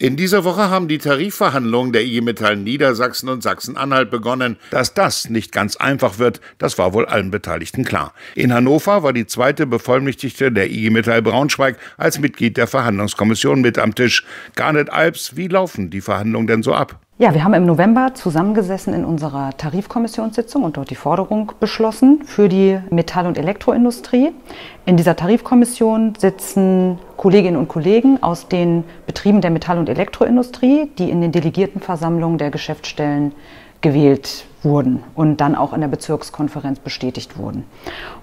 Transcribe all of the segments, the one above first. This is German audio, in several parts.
In dieser Woche haben die Tarifverhandlungen der IG Metall Niedersachsen und Sachsen-Anhalt begonnen. Dass das nicht ganz einfach wird, das war wohl allen Beteiligten klar. In Hannover war die zweite Bevollmächtigte der IG Metall Braunschweig als Mitglied der Verhandlungskommission mit am Tisch. Garnet Alps, wie laufen die Verhandlungen denn so ab? Ja, wir haben im November zusammengesessen in unserer Tarifkommissionssitzung und dort die Forderung beschlossen für die Metall- und Elektroindustrie. In dieser Tarifkommission sitzen Kolleginnen und Kollegen aus den Betrieben der Metall- und Elektroindustrie, die in den Delegiertenversammlungen der Geschäftsstellen gewählt wurden und dann auch in der Bezirkskonferenz bestätigt wurden.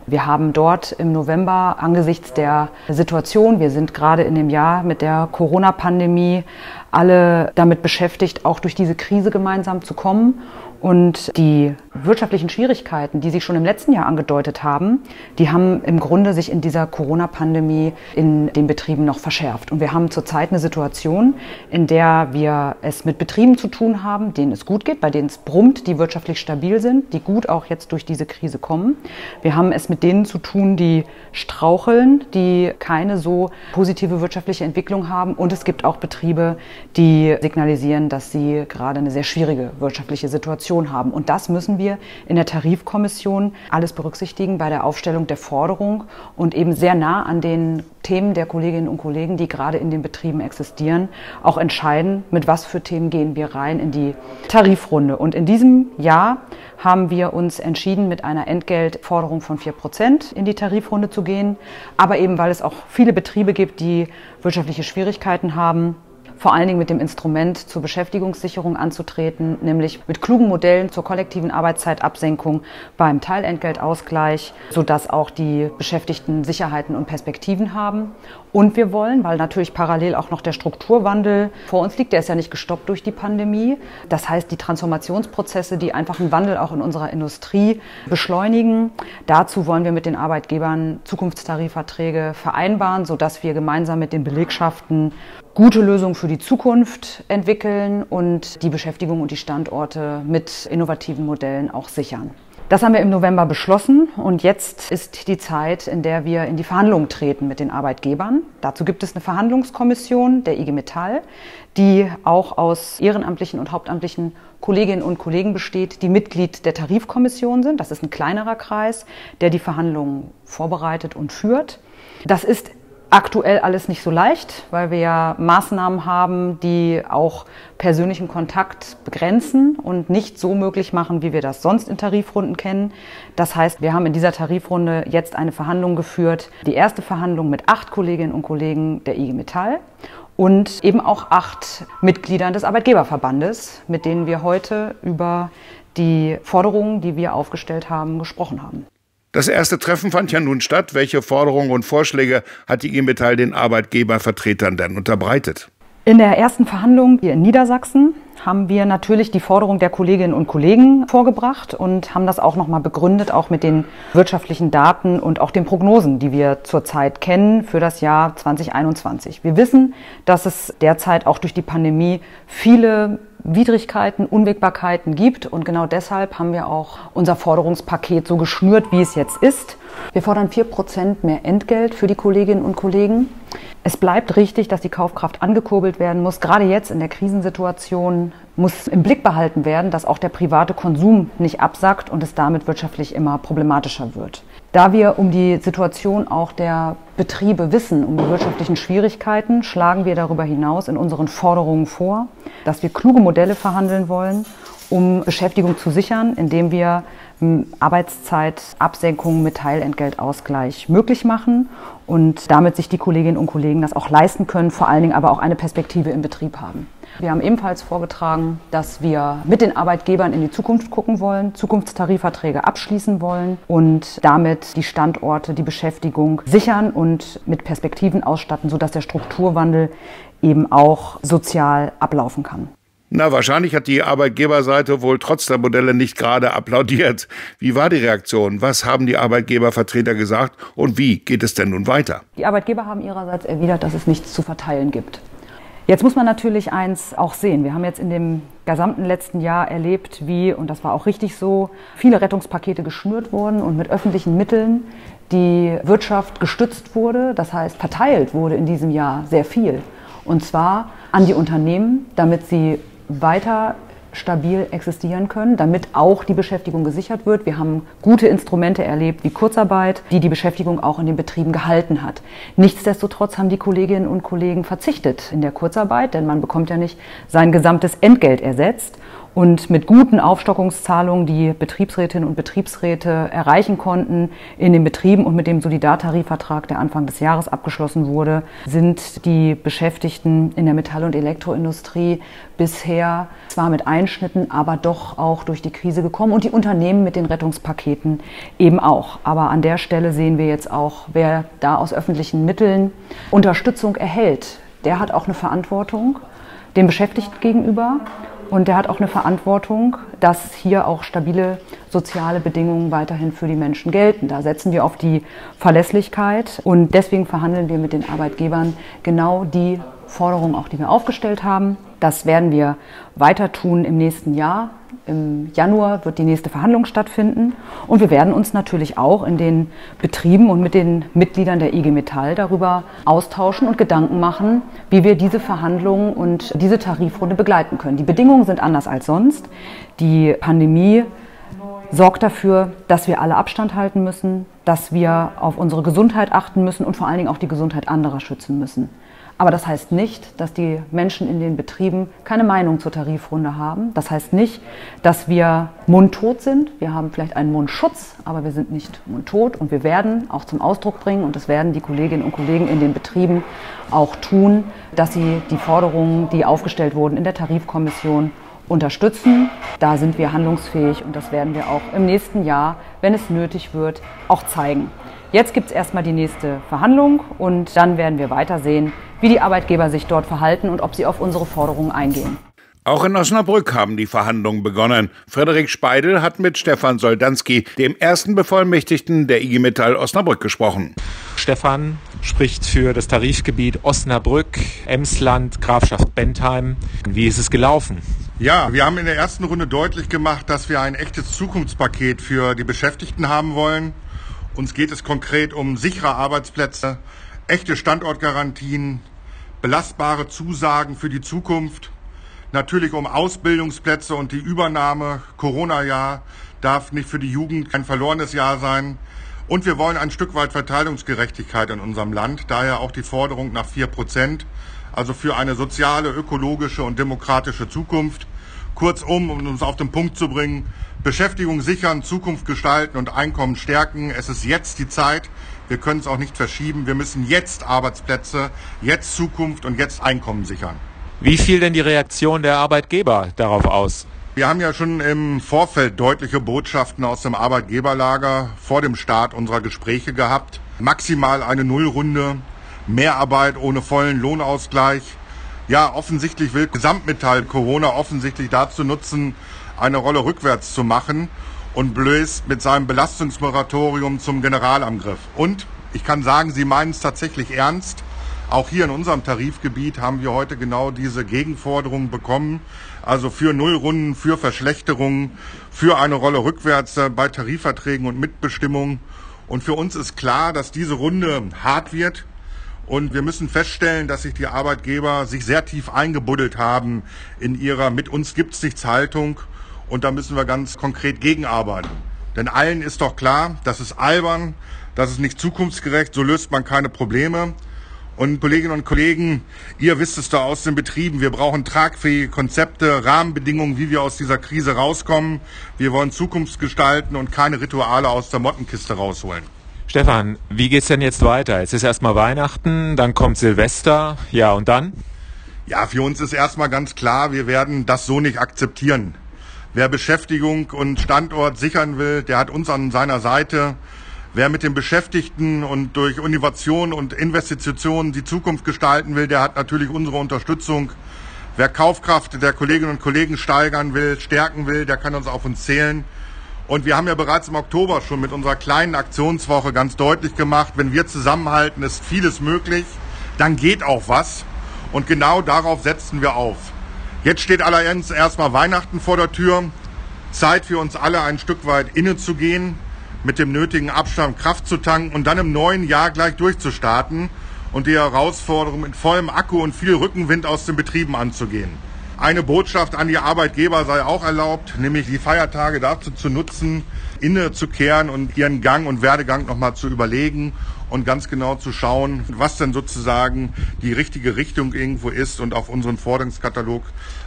Wir haben dort im November angesichts der Situation, wir sind gerade in dem Jahr mit der Corona-Pandemie alle damit beschäftigt, auch durch diese Krise gemeinsam zu kommen und die wirtschaftlichen Schwierigkeiten, die sich schon im letzten Jahr angedeutet haben, die haben im Grunde sich in dieser Corona-Pandemie in den Betrieben noch verschärft. Und wir haben zurzeit eine Situation, in der wir es mit Betrieben zu tun haben, denen es gut geht, bei denen es brummt, die wirtschaftlich stabil sind, die gut auch jetzt durch diese Krise kommen. Wir haben es mit denen zu tun, die straucheln, die keine so positive wirtschaftliche Entwicklung haben. Und es gibt auch Betriebe, die signalisieren, dass sie gerade eine sehr schwierige wirtschaftliche Situation Situation haben. Und das müssen wir in der Tarifkommission alles berücksichtigen bei der Aufstellung der Forderung und eben sehr nah an den Themen der Kolleginnen und Kollegen, die gerade in den Betrieben existieren, auch entscheiden, mit was für Themen gehen wir rein in die Tarifrunde. Und in diesem Jahr haben wir uns entschieden, mit einer Entgeltforderung von 4 Prozent in die Tarifrunde zu gehen. Aber eben, weil es auch viele Betriebe gibt, die wirtschaftliche Schwierigkeiten haben, vor allen Dingen mit dem Instrument zur Beschäftigungssicherung anzutreten, nämlich mit klugen Modellen zur kollektiven Arbeitszeitabsenkung beim Teilentgeltausgleich, sodass auch die Beschäftigten Sicherheiten und Perspektiven haben. Und wir wollen, weil natürlich parallel auch noch der Strukturwandel vor uns liegt, der ist ja nicht gestoppt durch die Pandemie. Das heißt, die Transformationsprozesse, die einfach einen Wandel auch in unserer Industrie beschleunigen. Dazu wollen wir mit den Arbeitgebern Zukunftstarifverträge vereinbaren, sodass wir gemeinsam mit den Belegschaften gute Lösungen für die Zukunft entwickeln und die Beschäftigung und die Standorte mit innovativen Modellen auch sichern. Das haben wir im November beschlossen und jetzt ist die Zeit, in der wir in die Verhandlungen treten mit den Arbeitgebern. Dazu gibt es eine Verhandlungskommission der IG Metall, die auch aus ehrenamtlichen und hauptamtlichen Kolleginnen und Kollegen besteht, die Mitglied der Tarifkommission sind. Das ist ein kleinerer Kreis, der die Verhandlungen vorbereitet und führt. Das ist aktuell alles nicht so leicht, weil wir ja Maßnahmen haben, die auch persönlichen Kontakt begrenzen und nicht so möglich machen, wie wir das sonst in Tarifrunden kennen. Das heißt, wir haben in dieser Tarifrunde jetzt eine Verhandlung geführt, die erste Verhandlung mit acht Kolleginnen und Kollegen der IG Metall und eben auch acht Mitgliedern des Arbeitgeberverbandes, mit denen wir heute über die Forderungen, die wir aufgestellt haben, gesprochen haben. Das erste Treffen fand ja nun statt. Welche Forderungen und Vorschläge hat die IG Metall den Arbeitgebervertretern denn unterbreitet? In der ersten Verhandlung hier in Niedersachsen haben wir natürlich die Forderung der Kolleginnen und Kollegen vorgebracht und haben das auch nochmal begründet, auch mit den wirtschaftlichen Daten und auch den Prognosen, die wir zurzeit kennen für das Jahr 2021. Wir wissen, dass es derzeit auch durch die Pandemie viele Widrigkeiten, Unwägbarkeiten gibt. Und genau deshalb haben wir auch unser Forderungspaket so geschnürt, wie es jetzt ist. Wir fordern vier Prozent mehr Entgelt für die Kolleginnen und Kollegen. Es bleibt richtig, dass die Kaufkraft angekurbelt werden muss. Gerade jetzt in der Krisensituation muss im Blick behalten werden, dass auch der private Konsum nicht absackt und es damit wirtschaftlich immer problematischer wird. Da wir um die Situation auch der Betriebe wissen, um die wirtschaftlichen Schwierigkeiten, schlagen wir darüber hinaus in unseren Forderungen vor, dass wir kluge Modelle verhandeln wollen, um Beschäftigung zu sichern, indem wir hm, Arbeitszeitabsenkungen mit Teilentgeltausgleich möglich machen und damit sich die Kolleginnen und Kollegen das auch leisten können, vor allen Dingen aber auch eine Perspektive im Betrieb haben. Wir haben ebenfalls vorgetragen, dass wir mit den Arbeitgebern in die Zukunft gucken wollen, Zukunftstarifverträge abschließen wollen und damit die Standorte, die Beschäftigung sichern und mit Perspektiven ausstatten, sodass der Strukturwandel eben auch sozial ablaufen kann. Na, wahrscheinlich hat die Arbeitgeberseite wohl trotz der Modelle nicht gerade applaudiert. Wie war die Reaktion? Was haben die Arbeitgebervertreter gesagt und wie geht es denn nun weiter? Die Arbeitgeber haben ihrerseits erwidert, dass es nichts zu verteilen gibt. Jetzt muss man natürlich eins auch sehen. Wir haben jetzt in dem gesamten letzten Jahr erlebt, wie, und das war auch richtig so, viele Rettungspakete geschnürt wurden und mit öffentlichen Mitteln die Wirtschaft gestützt wurde. Das heißt, verteilt wurde in diesem Jahr sehr viel. Und zwar an die Unternehmen, damit sie weiter stabil existieren können, damit auch die Beschäftigung gesichert wird. Wir haben gute Instrumente erlebt wie Kurzarbeit, die die Beschäftigung auch in den Betrieben gehalten hat. Nichtsdestotrotz haben die Kolleginnen und Kollegen verzichtet in der Kurzarbeit, denn man bekommt ja nicht sein gesamtes Entgelt ersetzt und mit guten Aufstockungszahlungen, die Betriebsrätinnen und Betriebsräte erreichen konnten in den Betrieben und mit dem Solidartarifvertrag, der Anfang des Jahres abgeschlossen wurde, sind die Beschäftigten in der Metall- und Elektroindustrie bisher zwar mit Einschnitten, aber doch auch durch die Krise gekommen und die Unternehmen mit den Rettungspaketen eben auch. Aber an der Stelle sehen wir jetzt auch, wer da aus öffentlichen Mitteln Unterstützung erhält, der hat auch eine Verantwortung dem Beschäftigten gegenüber und der hat auch eine Verantwortung, dass hier auch stabile soziale Bedingungen weiterhin für die Menschen gelten. Da setzen wir auf die Verlässlichkeit und deswegen verhandeln wir mit den Arbeitgebern genau die Forderungen, auch die wir aufgestellt haben. Das werden wir weiter tun im nächsten Jahr. Im Januar wird die nächste Verhandlung stattfinden und wir werden uns natürlich auch in den Betrieben und mit den Mitgliedern der IG Metall darüber austauschen und Gedanken machen, wie wir diese Verhandlungen und diese Tarifrunde begleiten können. Die Bedingungen sind anders als sonst. Die Pandemie sorgt dafür, dass wir alle Abstand halten müssen, dass wir auf unsere Gesundheit achten müssen und vor allen Dingen auch die Gesundheit anderer schützen müssen. Aber das heißt nicht, dass die Menschen in den Betrieben keine Meinung zur Tarifrunde haben. Das heißt nicht, dass wir mundtot sind. Wir haben vielleicht einen Mundschutz, aber wir sind nicht mundtot. Und wir werden auch zum Ausdruck bringen, und das werden die Kolleginnen und Kollegen in den Betrieben auch tun, dass sie die Forderungen, die aufgestellt wurden in der Tarifkommission, unterstützen. Da sind wir handlungsfähig und das werden wir auch im nächsten Jahr, wenn es nötig wird, auch zeigen. Jetzt gibt es erstmal die nächste Verhandlung und dann werden wir weitersehen, wie die Arbeitgeber sich dort verhalten und ob sie auf unsere Forderungen eingehen. Auch in Osnabrück haben die Verhandlungen begonnen. Frederik Speidel hat mit Stefan Soldanski, dem ersten Bevollmächtigten der IG Metall Osnabrück, gesprochen. Stefan spricht für das Tarifgebiet Osnabrück, Emsland, Grafschaft Bentheim. Wie ist es gelaufen? Ja, wir haben in der ersten Runde deutlich gemacht, dass wir ein echtes Zukunftspaket für die Beschäftigten haben wollen. Uns geht es konkret um sichere Arbeitsplätze, echte Standortgarantien, belastbare Zusagen für die Zukunft, natürlich um Ausbildungsplätze und die Übernahme. Corona-Jahr darf nicht für die Jugend kein verlorenes Jahr sein. Und wir wollen ein Stück weit Verteilungsgerechtigkeit in unserem Land, daher auch die Forderung nach vier Prozent, also für eine soziale, ökologische und demokratische Zukunft. Kurzum, um uns auf den Punkt zu bringen, Beschäftigung sichern, Zukunft gestalten und Einkommen stärken. Es ist jetzt die Zeit, wir können es auch nicht verschieben. Wir müssen jetzt Arbeitsplätze, jetzt Zukunft und jetzt Einkommen sichern. Wie fiel denn die Reaktion der Arbeitgeber darauf aus? Wir haben ja schon im Vorfeld deutliche Botschaften aus dem Arbeitgeberlager vor dem Start unserer Gespräche gehabt. Maximal eine Nullrunde, Mehrarbeit ohne vollen Lohnausgleich. Ja, offensichtlich will Gesamtmetall Corona offensichtlich dazu nutzen, eine Rolle rückwärts zu machen und bläst mit seinem Belastungsmoratorium zum Generalangriff. Und ich kann sagen, sie meinen es tatsächlich ernst. Auch hier in unserem Tarifgebiet haben wir heute genau diese Gegenforderungen bekommen. Also für Nullrunden, für Verschlechterungen, für eine Rolle rückwärts bei Tarifverträgen und Mitbestimmung. Und für uns ist klar, dass diese Runde hart wird. Und wir müssen feststellen, dass sich die Arbeitgeber sich sehr tief eingebuddelt haben in ihrer Mit uns gibt's nichts Haltung und da müssen wir ganz konkret gegenarbeiten. Denn allen ist doch klar, das ist albern, das ist nicht zukunftsgerecht, so löst man keine Probleme. Und Kolleginnen und Kollegen, ihr wisst es da aus den Betrieben, wir brauchen tragfähige Konzepte, Rahmenbedingungen, wie wir aus dieser Krise rauskommen. Wir wollen Zukunft gestalten und keine Rituale aus der Mottenkiste rausholen. Stefan, wie geht's denn jetzt weiter? Es ist erstmal Weihnachten, dann kommt Silvester, ja und dann? Ja, für uns ist erstmal ganz klar, wir werden das so nicht akzeptieren. Wer Beschäftigung und Standort sichern will, der hat uns an seiner Seite. Wer mit den Beschäftigten und durch Innovation und Investitionen die Zukunft gestalten will, der hat natürlich unsere Unterstützung. Wer Kaufkraft der Kolleginnen und Kollegen steigern will, stärken will, der kann uns auf uns zählen. Und wir haben ja bereits im Oktober schon mit unserer kleinen Aktionswoche ganz deutlich gemacht, wenn wir zusammenhalten, ist vieles möglich, dann geht auch was. Und genau darauf setzen wir auf. Jetzt steht allerdings erstmal Weihnachten vor der Tür. Zeit für uns alle ein Stück weit innezugehen, mit dem nötigen Abstand Kraft zu tanken und dann im neuen Jahr gleich durchzustarten. und die Herausforderung mit vollem Akku und viel Rückenwind aus den Betrieben anzugehen. Eine Botschaft an die Arbeitgeber sei auch erlaubt, nämlich die Feiertage dazu zu nutzen, innezukehren und ihren Gang und Werdegang nochmal zu überlegen und ganz genau zu schauen, was denn sozusagen die richtige Richtung irgendwo ist und auf unseren Forderungskatalog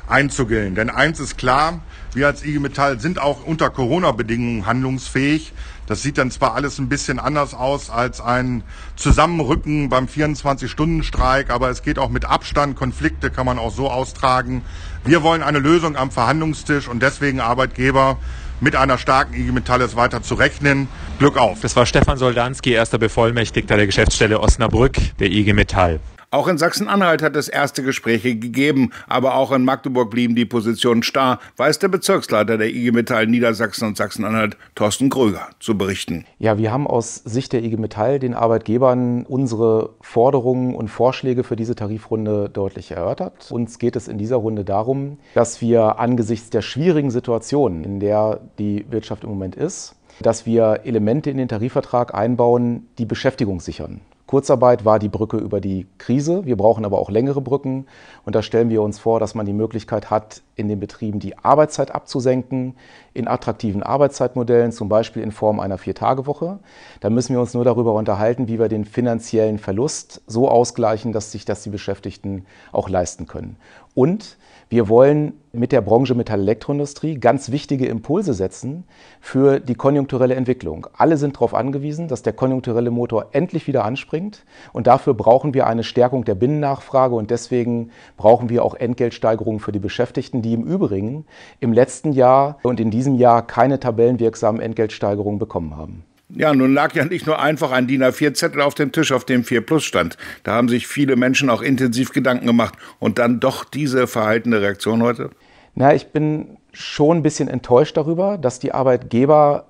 einzugehen. Denn eins ist klar, wir als IG Metall sind auch unter Corona-Bedingungen handlungsfähig. Das sieht dann zwar alles ein bisschen anders aus als ein Zusammenrücken beim 24-Stunden-Streik, aber es geht auch mit Abstand. Konflikte kann man auch so austragen. Wir wollen eine Lösung am Verhandlungstisch und deswegen Arbeitgeber mit einer starken IG Metall ist weiter zu rechnen. Glück auf. Das war Stefan Soldanski, erster Bevollmächtigter der Geschäftsstelle Osnabrück der IG Metall. Auch in Sachsen-Anhalt hat es erste Gespräche gegeben, aber auch in Magdeburg blieben die Positionen starr, weiß der Bezirksleiter der IG Metall Niedersachsen und Sachsen-Anhalt, Thorsten Kröger, zu berichten. Ja, wir haben aus Sicht der IG Metall den Arbeitgebern unsere Forderungen und Vorschläge für diese Tarifrunde deutlich erörtert. Uns geht es in dieser Runde darum, dass wir angesichts der schwierigen Situation, in der die Wirtschaft im Moment ist, dass wir Elemente in den Tarifvertrag einbauen, die Beschäftigung sichern. Kurzarbeit war die Brücke über die Krise. Wir brauchen aber auch längere Brücken. Und da stellen wir uns vor, dass man die Möglichkeit hat, in den Betrieben die Arbeitszeit abzusenken, in attraktiven Arbeitszeitmodellen, zum Beispiel in Form einer Vier-Tage-Woche. Da müssen wir uns nur darüber unterhalten, wie wir den finanziellen Verlust so ausgleichen, dass sich das die Beschäftigten auch leisten können. Und wir wollen mit der Branche Metall-Elektroindustrie ganz wichtige Impulse setzen für die konjunkturelle Entwicklung. Alle sind darauf angewiesen, dass der konjunkturelle Motor endlich wieder anspringt. Und dafür brauchen wir eine Stärkung der Binnennachfrage. Und deswegen brauchen wir auch Entgeltsteigerungen für die Beschäftigten, die im Übrigen im letzten Jahr und in diesem Jahr keine tabellenwirksamen Entgeltsteigerungen bekommen haben. Ja, nun lag ja nicht nur einfach ein DIN A4-Zettel auf dem Tisch, auf dem 4 Plus stand. Da haben sich viele Menschen auch intensiv Gedanken gemacht. Und dann doch diese verhaltene Reaktion heute? Na, ich bin schon ein bisschen enttäuscht darüber, dass die Arbeitgeber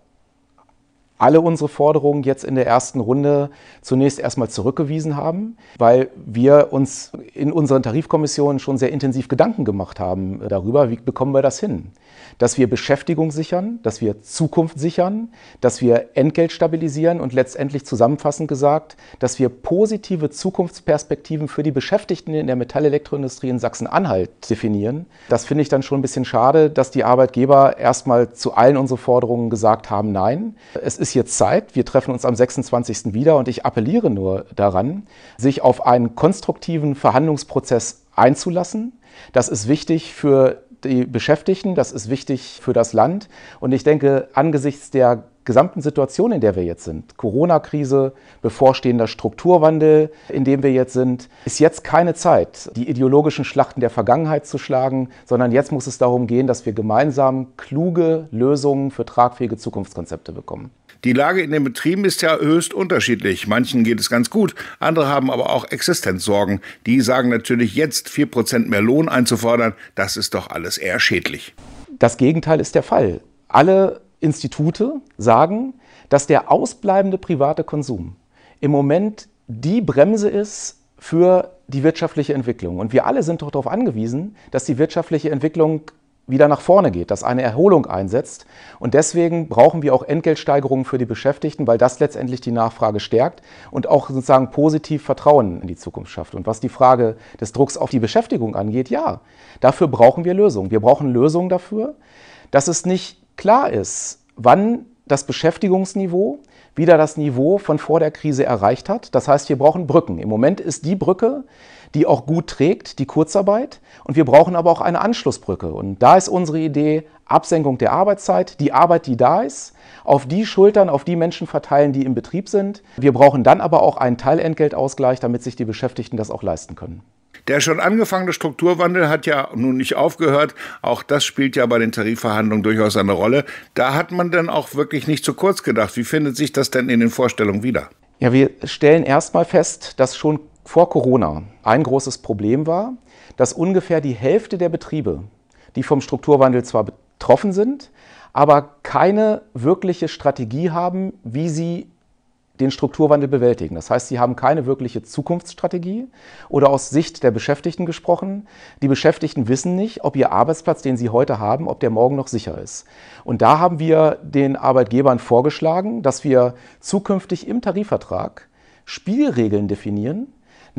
alle unsere Forderungen jetzt in der ersten Runde zunächst erstmal zurückgewiesen haben, weil wir uns in unseren Tarifkommissionen schon sehr intensiv Gedanken gemacht haben darüber, wie bekommen wir das hin. Dass wir Beschäftigung sichern, dass wir Zukunft sichern, dass wir Entgelt stabilisieren und letztendlich zusammenfassend gesagt, dass wir positive Zukunftsperspektiven für die Beschäftigten in der Metallelektroindustrie in Sachsen-Anhalt definieren. Das finde ich dann schon ein bisschen schade, dass die Arbeitgeber erstmal zu allen unseren Forderungen gesagt haben, nein. Es ist ist jetzt Zeit. Wir treffen uns am 26. wieder und ich appelliere nur daran, sich auf einen konstruktiven Verhandlungsprozess einzulassen. Das ist wichtig für die Beschäftigten, das ist wichtig für das Land. Und ich denke, angesichts der gesamten Situation, in der wir jetzt sind, Corona-Krise, bevorstehender Strukturwandel, in dem wir jetzt sind, ist jetzt keine Zeit, die ideologischen Schlachten der Vergangenheit zu schlagen, sondern jetzt muss es darum gehen, dass wir gemeinsam kluge Lösungen für tragfähige Zukunftskonzepte bekommen. Die Lage in den Betrieben ist ja höchst unterschiedlich. Manchen geht es ganz gut, andere haben aber auch Existenzsorgen. Die sagen natürlich jetzt 4% mehr Lohn einzufordern, das ist doch alles eher schädlich. Das Gegenteil ist der Fall. Alle Institute sagen, dass der ausbleibende private Konsum im Moment die Bremse ist für die wirtschaftliche Entwicklung. Und wir alle sind doch darauf angewiesen, dass die wirtschaftliche Entwicklung wieder nach vorne geht, dass eine Erholung einsetzt. Und deswegen brauchen wir auch Entgeltsteigerungen für die Beschäftigten, weil das letztendlich die Nachfrage stärkt und auch sozusagen positiv Vertrauen in die Zukunft schafft. Und was die Frage des Drucks auf die Beschäftigung angeht, ja, dafür brauchen wir Lösungen. Wir brauchen Lösungen dafür, dass es nicht klar ist, wann das Beschäftigungsniveau wieder das Niveau von vor der Krise erreicht hat. Das heißt, wir brauchen Brücken. Im Moment ist die Brücke, die auch gut trägt, die Kurzarbeit. Und wir brauchen aber auch eine Anschlussbrücke. Und da ist unsere Idee Absenkung der Arbeitszeit, die Arbeit, die da ist, auf die Schultern, auf die Menschen verteilen, die im Betrieb sind. Wir brauchen dann aber auch einen Teilentgeltausgleich, damit sich die Beschäftigten das auch leisten können. Der schon angefangene Strukturwandel hat ja nun nicht aufgehört. Auch das spielt ja bei den Tarifverhandlungen durchaus eine Rolle. Da hat man dann auch wirklich nicht zu kurz gedacht. Wie findet sich das denn in den Vorstellungen wieder? Ja, wir stellen erstmal fest, dass schon vor Corona ein großes Problem war, dass ungefähr die Hälfte der Betriebe, die vom Strukturwandel zwar betroffen sind, aber keine wirkliche Strategie haben, wie sie den Strukturwandel bewältigen. Das heißt, sie haben keine wirkliche Zukunftsstrategie oder aus Sicht der Beschäftigten gesprochen. Die Beschäftigten wissen nicht, ob ihr Arbeitsplatz, den sie heute haben, ob der morgen noch sicher ist. Und da haben wir den Arbeitgebern vorgeschlagen, dass wir zukünftig im Tarifvertrag Spielregeln definieren,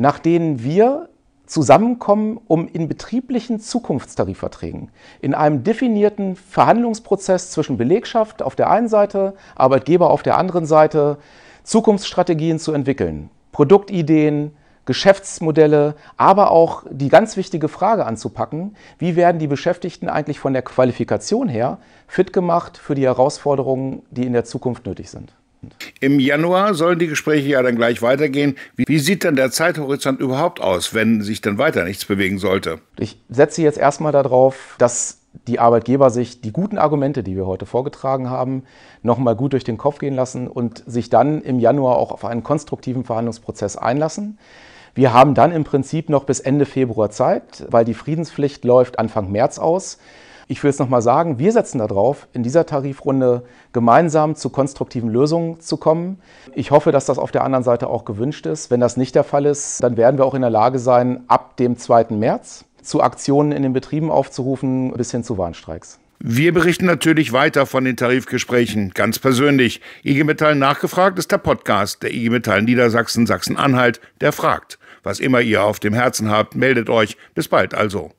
nach denen wir zusammenkommen, um in betrieblichen Zukunftstarifverträgen, in einem definierten Verhandlungsprozess zwischen Belegschaft auf der einen Seite, Arbeitgeber auf der anderen Seite, Zukunftsstrategien zu entwickeln, Produktideen, Geschäftsmodelle, aber auch die ganz wichtige Frage anzupacken, wie werden die Beschäftigten eigentlich von der Qualifikation her fit gemacht für die Herausforderungen, die in der Zukunft nötig sind. Im Januar sollen die Gespräche ja dann gleich weitergehen. Wie sieht denn der Zeithorizont überhaupt aus, wenn sich dann weiter nichts bewegen sollte? Ich setze jetzt erstmal darauf, dass die Arbeitgeber sich die guten Argumente, die wir heute vorgetragen haben, nochmal gut durch den Kopf gehen lassen und sich dann im Januar auch auf einen konstruktiven Verhandlungsprozess einlassen. Wir haben dann im Prinzip noch bis Ende Februar Zeit, weil die Friedenspflicht läuft Anfang März aus. Ich will es nochmal sagen, wir setzen darauf, in dieser Tarifrunde gemeinsam zu konstruktiven Lösungen zu kommen. Ich hoffe, dass das auf der anderen Seite auch gewünscht ist. Wenn das nicht der Fall ist, dann werden wir auch in der Lage sein, ab dem 2. März zu Aktionen in den Betrieben aufzurufen, bis hin zu Warnstreiks. Wir berichten natürlich weiter von den Tarifgesprächen, ganz persönlich. IG Metall nachgefragt ist der Podcast der IG Metall Niedersachsen Sachsen-Anhalt, der fragt. Was immer ihr auf dem Herzen habt, meldet euch. Bis bald also.